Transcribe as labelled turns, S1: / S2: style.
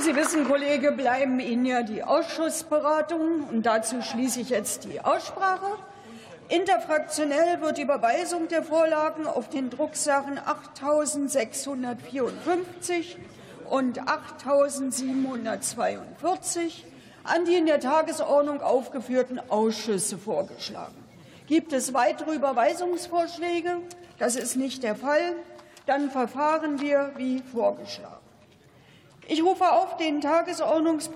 S1: Sie wissen, Kollege, bleiben Ihnen ja die Ausschussberatungen. Und dazu schließe ich jetzt die Aussprache. Interfraktionell wird die Überweisung der Vorlagen auf den Drucksachen 8.654 und 8.742 an die in der Tagesordnung aufgeführten Ausschüsse vorgeschlagen. Gibt es weitere Überweisungsvorschläge? Das ist nicht der Fall. Dann verfahren wir wie vorgeschlagen. Ich rufe auf den Tagesordnungspunkt